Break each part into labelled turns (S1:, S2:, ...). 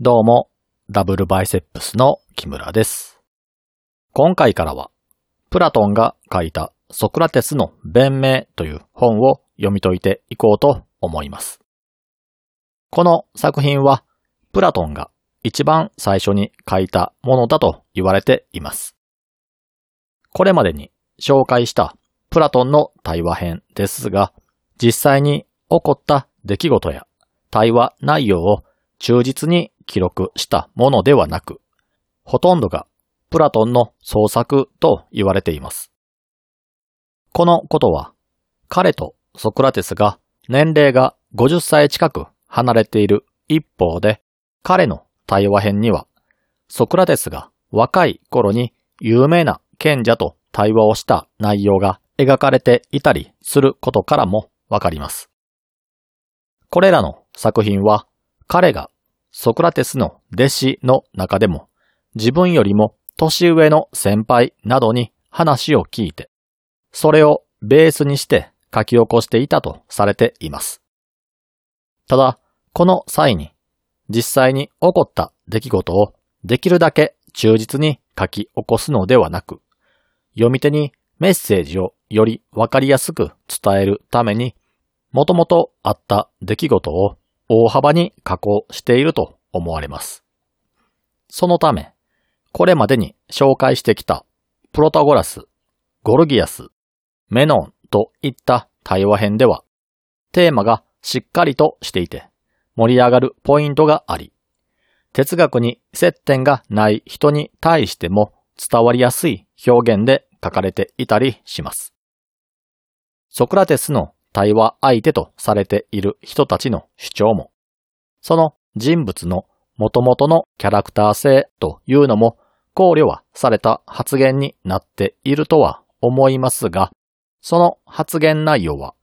S1: どうも、ダブルバイセップスの木村です。今回からは、プラトンが書いたソクラテスの弁明という本を読み解いていこうと思います。この作品は、プラトンが一番最初に書いたものだと言われています。これまでに紹介したプラトンの対話編ですが、実際に起こった出来事や対話内容を忠実に記録したものではなく、ほとんどがプラトンの創作と言われています。このことは、彼とソクラテスが年齢が50歳近く離れている一方で、彼の対話編には、ソクラテスが若い頃に有名な賢者と対話をした内容が描かれていたりすることからもわかります。これらの作品は、彼がソクラテスの弟子の中でも自分よりも年上の先輩などに話を聞いて、それをベースにして書き起こしていたとされています。ただ、この際に実際に起こった出来事をできるだけ忠実に書き起こすのではなく、読み手にメッセージをよりわかりやすく伝えるために、もともとあった出来事を大幅に加工していると思われます。そのため、これまでに紹介してきたプロタゴラス、ゴルギアス、メノンといった対話編では、テーマがしっかりとしていて、盛り上がるポイントがあり、哲学に接点がない人に対しても伝わりやすい表現で書かれていたりします。ソクラテスの対話相手とされている人たちの主張も、その人物の元々のキャラクター性というのも考慮はされた発言になっているとは思いますが、その発言内容は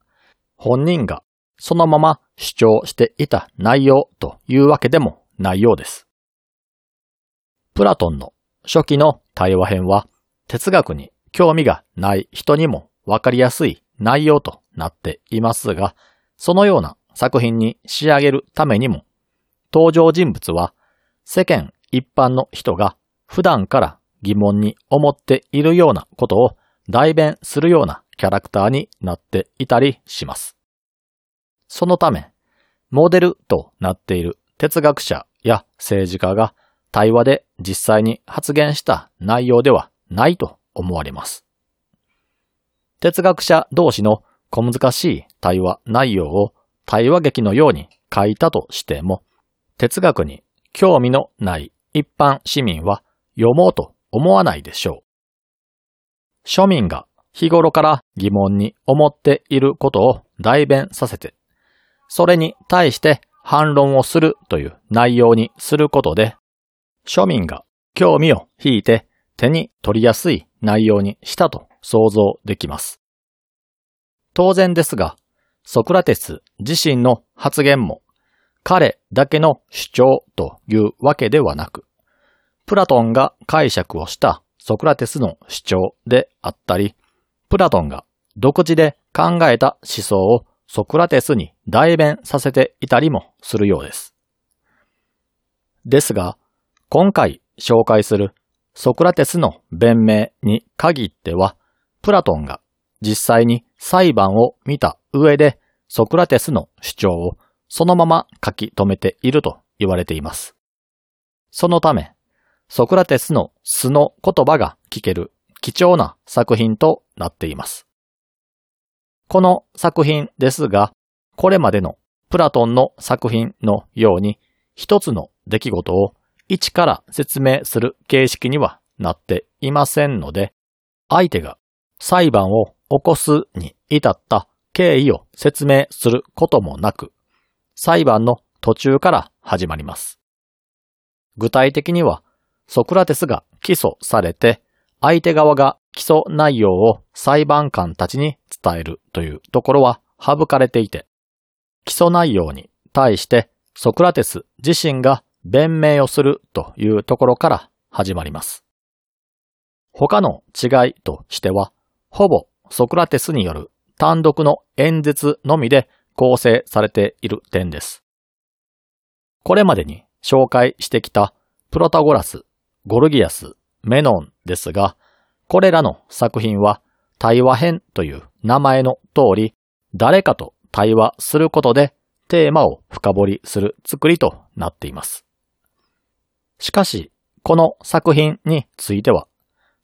S1: 本人がそのまま主張していた内容というわけでもないようです。プラトンの初期の対話編は哲学に興味がない人にもわかりやすい内容となっていますが、そのような作品に仕上げるためにも、登場人物は世間一般の人が普段から疑問に思っているようなことを代弁するようなキャラクターになっていたりします。そのため、モデルとなっている哲学者や政治家が対話で実際に発言した内容ではないと思われます。哲学者同士の小難しい対話内容を対話劇のように書いたとしても、哲学に興味のない一般市民は読もうと思わないでしょう。庶民が日頃から疑問に思っていることを代弁させて、それに対して反論をするという内容にすることで、庶民が興味を引いて手に取りやすい内容にしたと想像できます。当然ですが、ソクラテス自身の発言も彼だけの主張というわけではなく、プラトンが解釈をしたソクラテスの主張であったり、プラトンが独自で考えた思想をソクラテスに代弁させていたりもするようです。ですが、今回紹介するソクラテスの弁明に限っては、プラトンが実際に裁判を見た上でソクラテスの主張をそのまま書き留めていると言われています。そのため、ソクラテスの素の言葉が聞ける貴重な作品となっています。この作品ですが、これまでのプラトンの作品のように一つの出来事を一から説明する形式にはなっていませんので、相手が裁判を起こすに至った経緯を説明することもなく、裁判の途中から始まります。具体的には、ソクラテスが起訴されて、相手側が起訴内容を裁判官たちに伝えるというところは省かれていて、起訴内容に対してソクラテス自身が弁明をするというところから始まります。他の違いとしては、ほぼソクラテスによる単独の演説のみで構成されている点です。これまでに紹介してきたプロタゴラス、ゴルギアス、メノンですが、これらの作品は対話編という名前の通り、誰かと対話することでテーマを深掘りする作りとなっています。しかし、この作品については、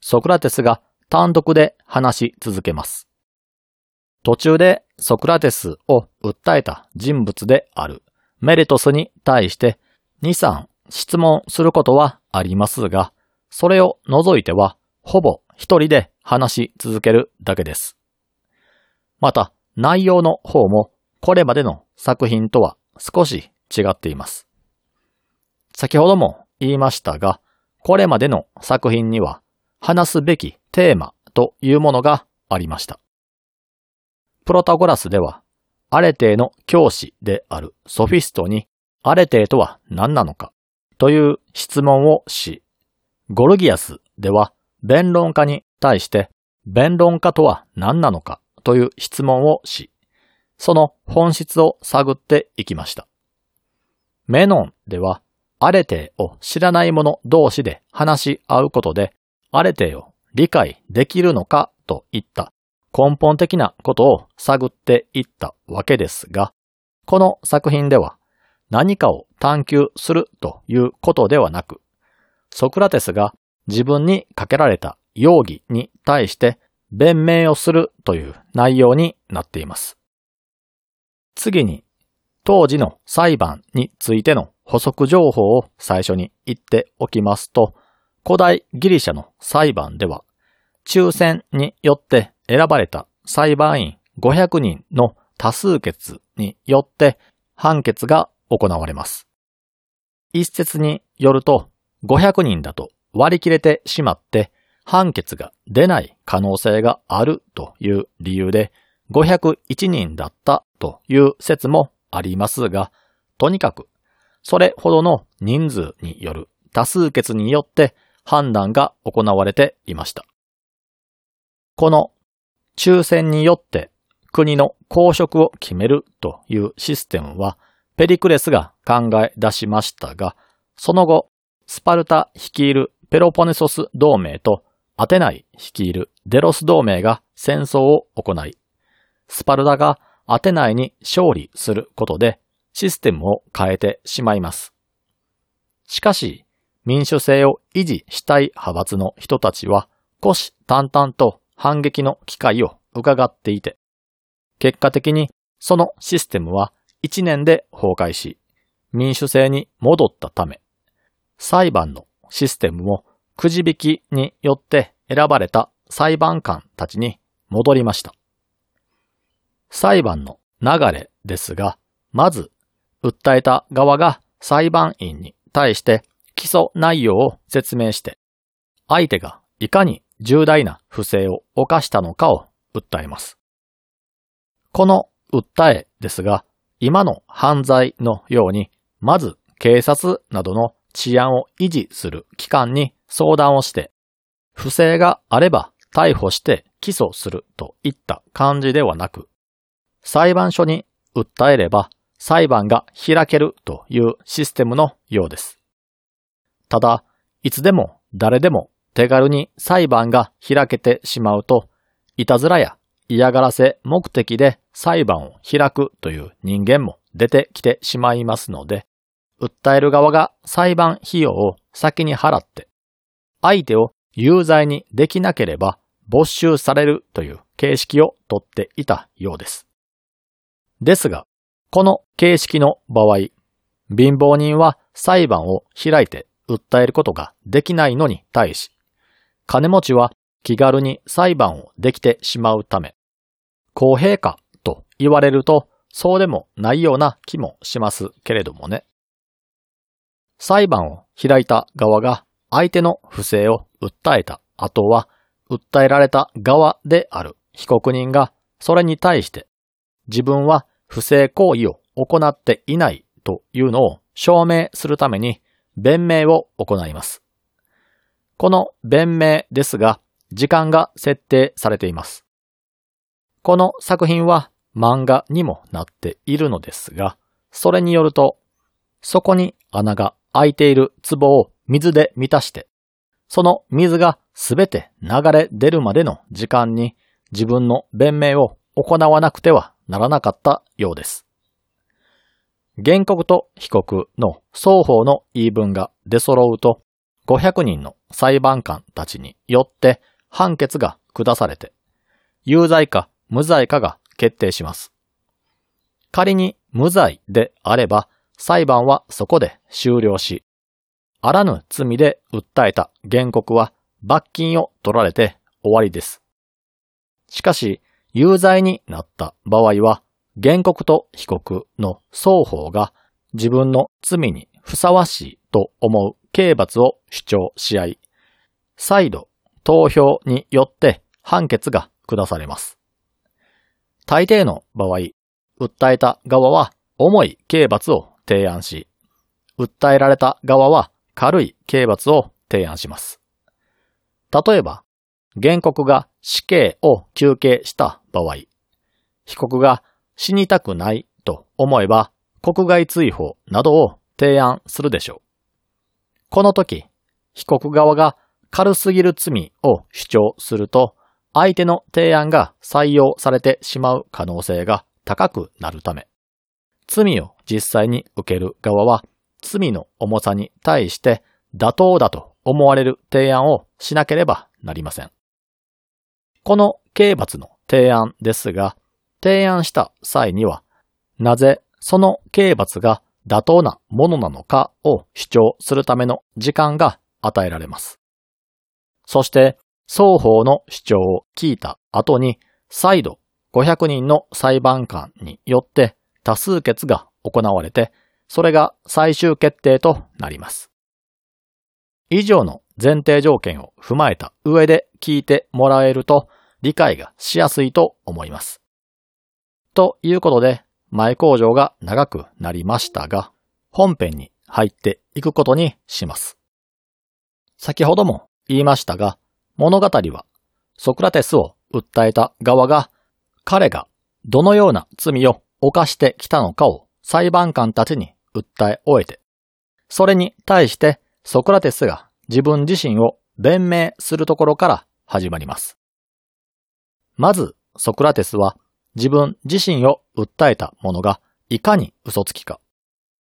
S1: ソクラテスが単独で話し続けます。途中でソクラテスを訴えた人物であるメレトスに対して2、3質問することはありますが、それを除いてはほぼ一人で話し続けるだけです。また、内容の方もこれまでの作品とは少し違っています。先ほども言いましたが、これまでの作品には話すべきテーマというものがありました。プロタゴラスでは、アレテーの教師であるソフィストに、アレテーとは何なのかという質問をし、ゴルギアスでは弁論家に対して弁論家とは何なのかという質問をし、その本質を探っていきました。メノンではアレテーを知らない者同士で話し合うことで、アレテーを理解できるのかといった根本的なことを探っていったわけですが、この作品では何かを探求するということではなく、ソクラテスが自分にかけられた容疑に対して弁明をするという内容になっています。次に、当時の裁判についての補足情報を最初に言っておきますと、古代ギリシャの裁判では、抽選によって選ばれた裁判員500人の多数決によって判決が行われます。一説によると、500人だと割り切れてしまって判決が出ない可能性があるという理由で501人だったという説もありますが、とにかくそれほどの人数による多数決によって判断が行われていました。この抽選によって国の公職を決めるというシステムはペリクレスが考え出しましたが、その後、スパルタ率いるペロポネソス同盟とアテナイ率いるデロス同盟が戦争を行い、スパルタがアテナイに勝利することでシステムを変えてしまいます。しかし、民主制を維持したい派閥の人たちは、虎視眈々と反撃の機会を伺っていて、結果的にそのシステムは1年で崩壊し、民主制に戻ったため、裁判のシステムもくじ引きによって選ばれた裁判官たちに戻りました。裁判の流れですが、まず、訴えた側が裁判員に対して起訴内容を説明して、相手がいかに重大な不正を犯したのかを訴えます。この訴えですが、今の犯罪のように、まず警察などの治安を維持する機関に相談をして、不正があれば逮捕して起訴するといった感じではなく、裁判所に訴えれば裁判が開けるというシステムのようです。ただ、いつでも誰でも手軽に裁判が開けてしまうと、いたずらや嫌がらせ目的で裁判を開くという人間も出てきてしまいますので、訴える側が裁判費用を先に払って、相手を有罪にできなければ没収されるという形式をとっていたようです。ですが、この形式の場合、貧乏人は裁判を開いて訴えることができないのに対し、金持ちは気軽に裁判をできてしまうため、公平かと言われるとそうでもないような気もしますけれどもね。裁判を開いた側が相手の不正を訴えた後は、訴えられた側である被告人がそれに対して自分は不正行為を行っていないというのを証明するために弁明を行います。この弁明ですが、時間が設定されています。この作品は漫画にもなっているのですが、それによると、そこに穴が空いている壺を水で満たして、その水がすべて流れ出るまでの時間に自分の弁明を行わなくてはならなかったようです。原告と被告の双方の言い分が出揃うと、500人の裁判官たちによって判決が下されて、有罪か無罪かが決定します。仮に無罪であれば、裁判はそこで終了し、あらぬ罪で訴えた原告は罰金を取られて終わりです。しかし、有罪になった場合は、原告と被告の双方が自分の罪にふさわしいと思う刑罰を主張し合い、再度投票によって判決が下されます。大抵の場合、訴えた側は重い刑罰を提案し、訴えられた側は軽い刑罰を提案します。例えば、原告が死刑を求刑した場合、被告が死にたくないと思えば国外追放などを提案するでしょう。この時、被告側が軽すぎる罪を主張すると、相手の提案が採用されてしまう可能性が高くなるため、罪を実際に受ける側は、罪の重さに対して妥当だと思われる提案をしなければなりません。この刑罰の提案ですが、提案した際には、なぜその刑罰が妥当なものなのかを主張するための時間が与えられます。そして、双方の主張を聞いた後に、再度500人の裁判官によって多数決が行われて、それが最終決定となります。以上の前提条件を踏まえた上で聞いてもらえると理解がしやすいと思います。ということで、前工場が長くなりましたが、本編に入っていくことにします。先ほども言いましたが、物語はソクラテスを訴えた側が彼がどのような罪を犯してきたのかを裁判官たちに訴え終えて、それに対してソクラテスが自分自身を弁明するところから始まります。まず、ソクラテスは自分自身を訴えたものがいかに嘘つきか。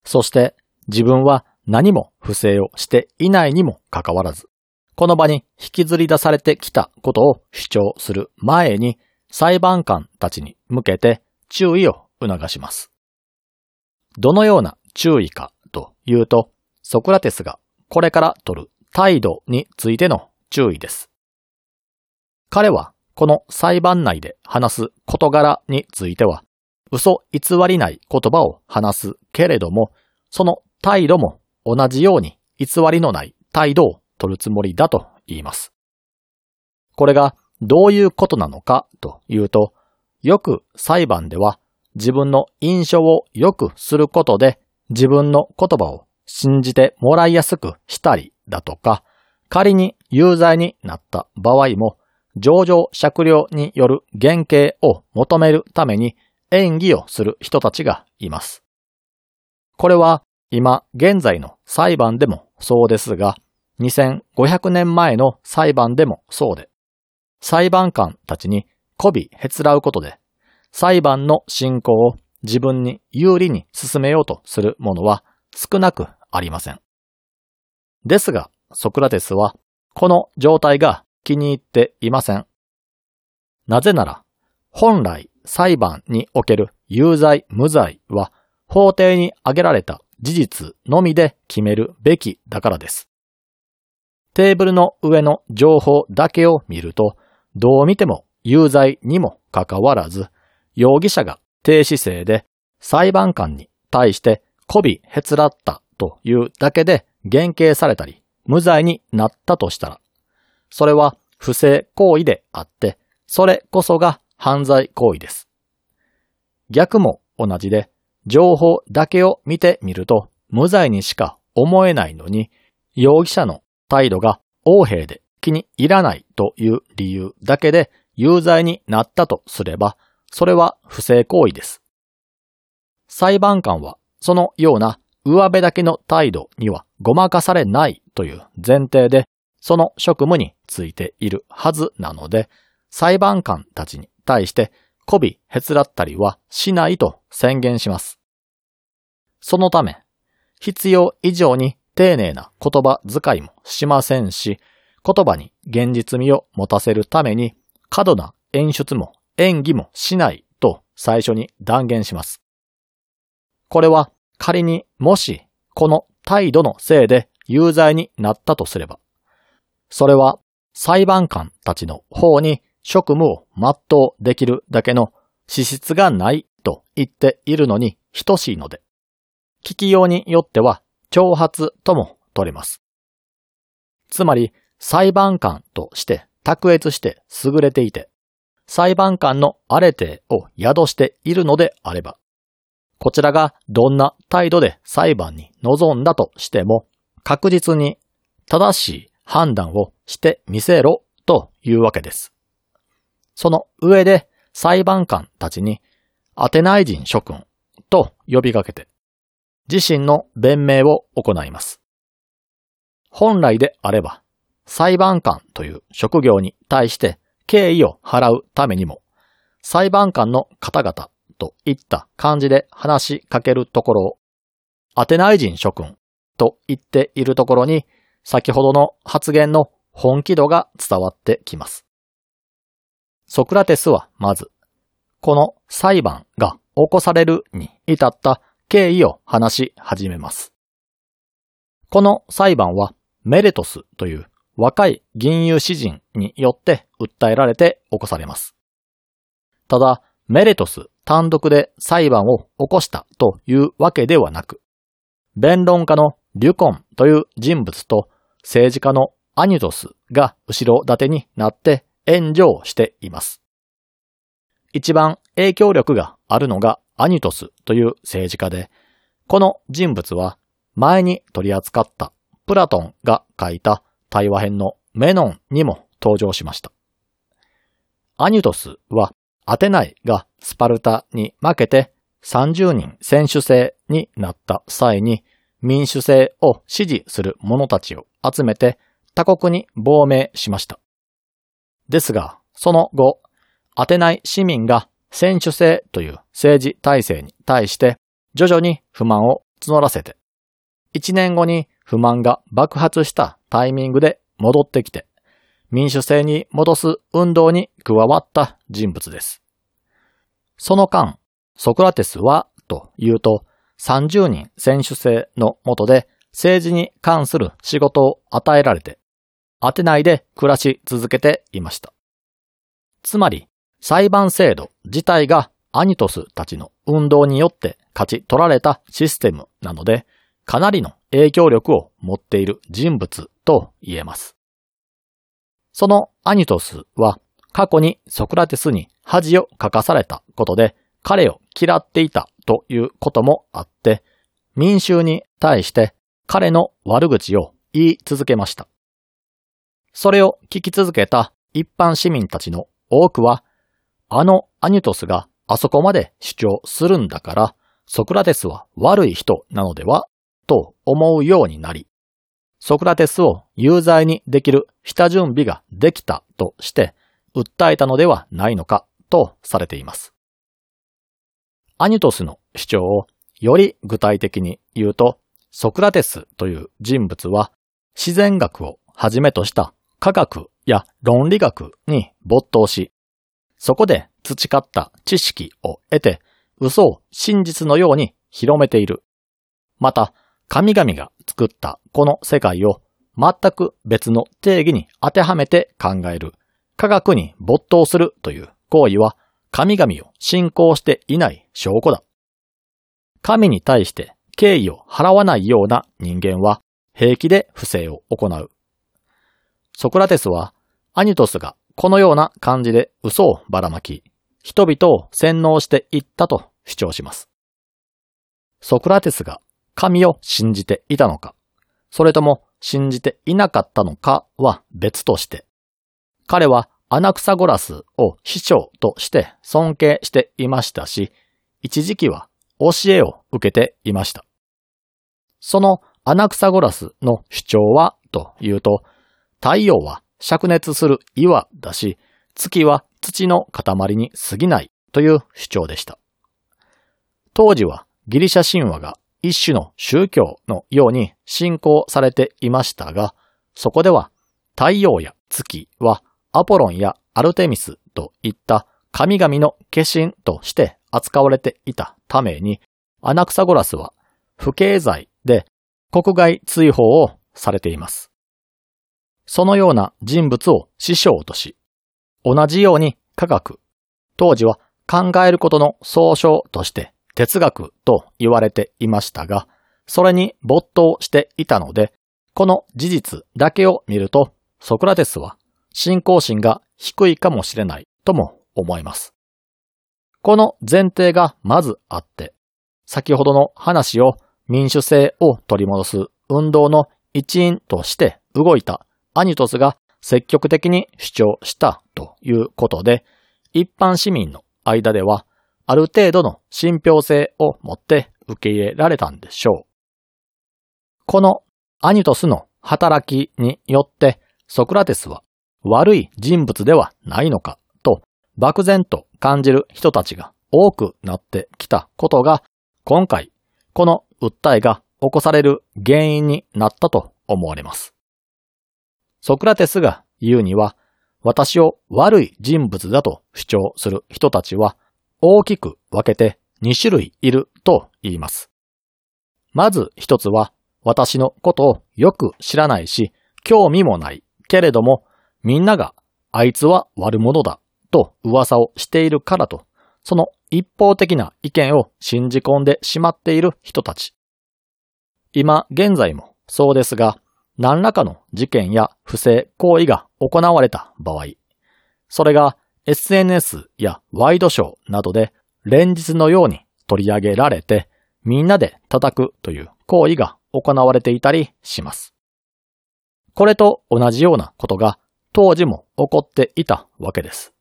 S1: そして自分は何も不正をしていないにもかかわらず、この場に引きずり出されてきたことを主張する前に裁判官たちに向けて注意を促します。どのような注意かというと、ソクラテスがこれから取る態度についての注意です。彼はこの裁判内で話す事柄については、嘘偽りない言葉を話すけれども、その態度も同じように偽りのない態度を取るつもりだと言います。これがどういうことなのかというと、よく裁判では自分の印象を良くすることで自分の言葉を信じてもらいやすくしたりだとか、仮に有罪になった場合も上場酌量による原型を求めるために演技をする人たちがいます。これは今現在の裁判でもそうですが、2500年前の裁判でもそうで、裁判官たちに媚びへつらうことで、裁判の進行を自分に有利に進めようとするものは少なくありません。ですが、ソクラテスは、この状態が気に入っていません。なぜなら、本来裁判における有罪無罪は法廷に挙げられた事実のみで決めるべきだからです。テーブルの上の情報だけを見ると、どう見ても有罪にもかかわらず、容疑者が低姿勢で裁判官に対して媚びへつらったというだけで減刑されたり、無罪になったとしたら、それは不正行為であって、それこそが犯罪行為です。逆も同じで、情報だけを見てみると無罪にしか思えないのに、容疑者の態度が横兵で気に入らないという理由だけで有罪になったとすれば、それは不正行為です。裁判官はそのような上辺だけの態度にはごまかされないという前提で、その職務についているはずなので、裁判官たちに対して媚びへつらったりはしないと宣言します。そのため、必要以上に丁寧な言葉遣いもしませんし、言葉に現実味を持たせるために過度な演出も演技もしないと最初に断言します。これは仮にもしこの態度のせいで有罪になったとすれば、それは裁判官たちの方に職務を全うできるだけの資質がないと言っているのに等しいので、聞きようによっては挑発とも取れます。つまり、裁判官として卓越して優れていて、裁判官のあれてを宿しているのであれば、こちらがどんな態度で裁判に臨んだとしても、確実に正しい判断をしてみせろというわけです。その上で裁判官たちにアテナイ人諸君と呼びかけて、自身の弁明を行います。本来であれば、裁判官という職業に対して敬意を払うためにも、裁判官の方々といった感じで話しかけるところを、アテナイ人諸君と言っているところに、先ほどの発言の本気度が伝わってきます。ソクラテスはまず、この裁判が起こされるに至った経緯を話し始めます。この裁判はメレトスという若い銀融詩人によって訴えられて起こされます。ただ、メレトス単独で裁判を起こしたというわけではなく、弁論家のリュコンという人物と政治家のアニュトスが後ろ盾になって援助をしています。一番影響力があるのがアニトスという政治家で、この人物は前に取り扱ったプラトンが書いた対話編のメノンにも登場しました。アニトスはアテナイがスパルタに負けて30人選手制になった際に民主制を支持する者たちを集めて他国に亡命しました。ですが、その後、アテナイ市民が選手制という政治体制に対して徐々に不満を募らせて、一年後に不満が爆発したタイミングで戻ってきて、民主制に戻す運動に加わった人物です。その間、ソクラテスは、というと、30人選手制の下で政治に関する仕事を与えられて、当てないで暮らし続けていました。つまり、裁判制度自体がアニトスたちの運動によって勝ち取られたシステムなので、かなりの影響力を持っている人物と言えます。そのアニトスは過去にソクラテスに恥をかかされたことで彼を嫌っていたということもあって、民衆に対して彼の悪口を言い続けました。それを聞き続けた一般市民たちの多くはあのアニュトスがあそこまで主張するんだから、ソクラテスは悪い人なのではと思うようになり、ソクラテスを有罪にできる下準備ができたとして訴えたのではないのかとされています。アニトスの主張をより具体的に言うと、ソクラテスという人物は自然学をはじめとした科学や論理学に没頭し、そこで培った知識を得て、嘘を真実のように広めている。また、神々が作ったこの世界を全く別の定義に当てはめて考える。科学に没頭するという行為は神々を信仰していない証拠だ。神に対して敬意を払わないような人間は平気で不正を行う。ソクラテスはアニトスがこのような感じで嘘をばらまき、人々を洗脳していったと主張します。ソクラテスが神を信じていたのか、それとも信じていなかったのかは別として、彼はアナクサゴラスを師匠として尊敬していましたし、一時期は教えを受けていました。そのアナクサゴラスの主張はというと、太陽は灼熱する岩だし、月は土の塊に過ぎないという主張でした。当時はギリシャ神話が一種の宗教のように信仰されていましたが、そこでは太陽や月はアポロンやアルテミスといった神々の化身として扱われていたために、アナクサゴラスは不敬罪で国外追放をされています。そのような人物を師匠とし、同じように科学、当時は考えることの総称として哲学と言われていましたが、それに没頭していたので、この事実だけを見ると、ソクラテスは信仰心が低いかもしれないとも思います。この前提がまずあって、先ほどの話を民主制を取り戻す運動の一員として動いたアニトスが積極的に主張したということで、一般市民の間ではある程度の信憑性を持って受け入れられたんでしょう。このアニトスの働きによってソクラテスは悪い人物ではないのかと漠然と感じる人たちが多くなってきたことが今回この訴えが起こされる原因になったと思われます。ソクラテスが言うには私を悪い人物だと主張する人たちは大きく分けて2種類いると言います。まず一つは私のことをよく知らないし興味もないけれどもみんながあいつは悪者だと噂をしているからとその一方的な意見を信じ込んでしまっている人たち。今現在もそうですが何らかの事件や不正行為が行われた場合、それが SNS やワイドショーなどで連日のように取り上げられてみんなで叩くという行為が行われていたりします。これと同じようなことが当時も起こっていたわけです。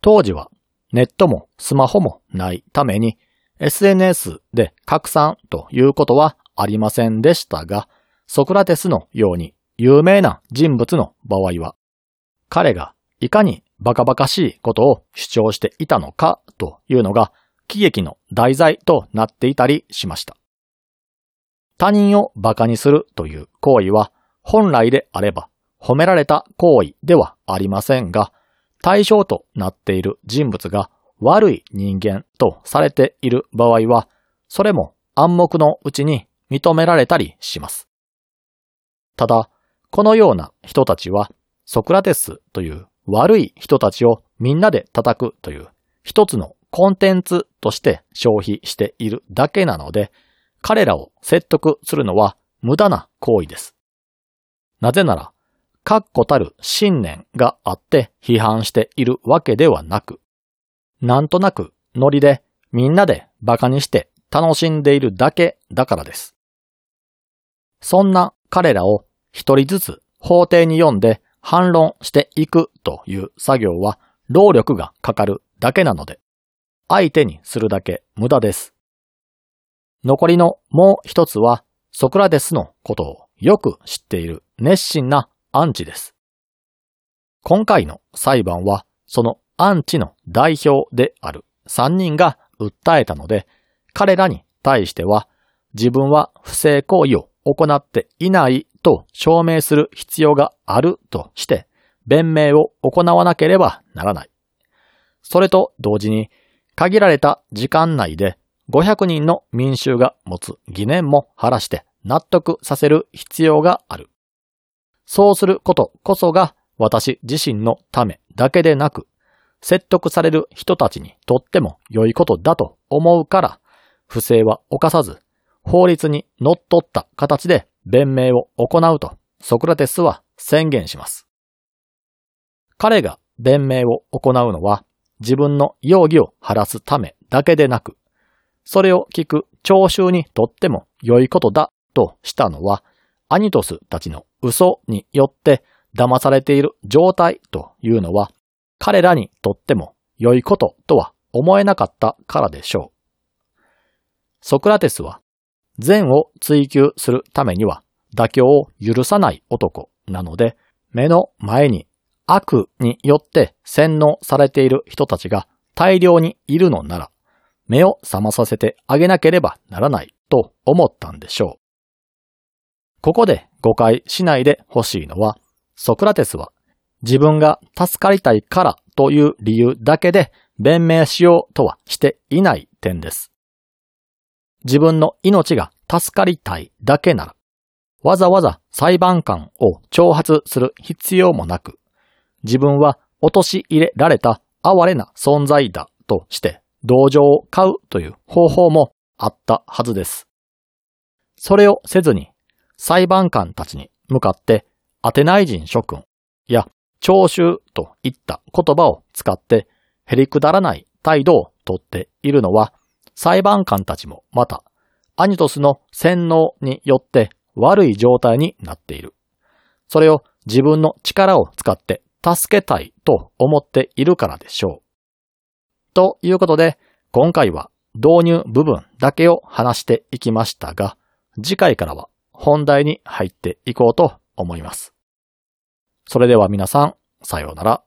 S1: 当時はネットもスマホもないために SNS で拡散ということはありませんでしたが、ソクラテスのように有名な人物の場合は、彼がいかにバカバカしいことを主張していたのかというのが喜劇の題材となっていたりしました。他人を馬鹿にするという行為は本来であれば褒められた行為ではありませんが、対象となっている人物が悪い人間とされている場合は、それも暗黙のうちに認められたりします。ただ、このような人たちは、ソクラテスという悪い人たちをみんなで叩くという一つのコンテンツとして消費しているだけなので、彼らを説得するのは無駄な行為です。なぜなら、確固たる信念があって批判しているわけではなく、なんとなくノリでみんなで馬鹿にして楽しんでいるだけだからです。そんな彼らを一人ずつ法廷に読んで反論していくという作業は労力がかかるだけなので、相手にするだけ無駄です。残りのもう一つは、ソクラテスのことをよく知っている熱心なアンチです。今回の裁判は、そのアンチの代表である3人が訴えたので、彼らに対しては、自分は不正行為を行っていないと証明する必要があるとして、弁明を行わなければならない。それと同時に、限られた時間内で500人の民衆が持つ疑念も晴らして納得させる必要がある。そうすることこそが私自身のためだけでなく、説得される人たちにとっても良いことだと思うから、不正は犯さず法律にのっった形で弁明を行うとソクラテスは宣言します。彼が弁明を行うのは自分の容疑を晴らすためだけでなく、それを聞く聴衆にとっても良いことだとしたのは、アニトスたちの嘘によって騙されている状態というのは、彼らにとっても良いこととは思えなかったからでしょう。ソクラテスは善を追求するためには妥協を許さない男なので、目の前に悪によって洗脳されている人たちが大量にいるのなら、目を覚まさせてあげなければならないと思ったんでしょう。ここで誤解しないでほしいのは、ソクラテスは自分が助かりたいからという理由だけで弁明しようとはしていない点です。自分の命が助かりたいだけなら、わざわざ裁判官を挑発する必要もなく、自分は陥れられた哀れな存在だとして同情を買うという方法もあったはずです。それをせずに裁判官たちに向かってアテナイ人諸君や聴衆といった言葉を使ってへりくだらない態度をとっているのは裁判官たちもまたアニトスの洗脳によって悪い状態になっている。それを自分の力を使って助けたいと思っているからでしょう。ということで、今回は導入部分だけを話していきましたが、次回からは本題に入っていこうと思います。それでは皆さん、さようなら。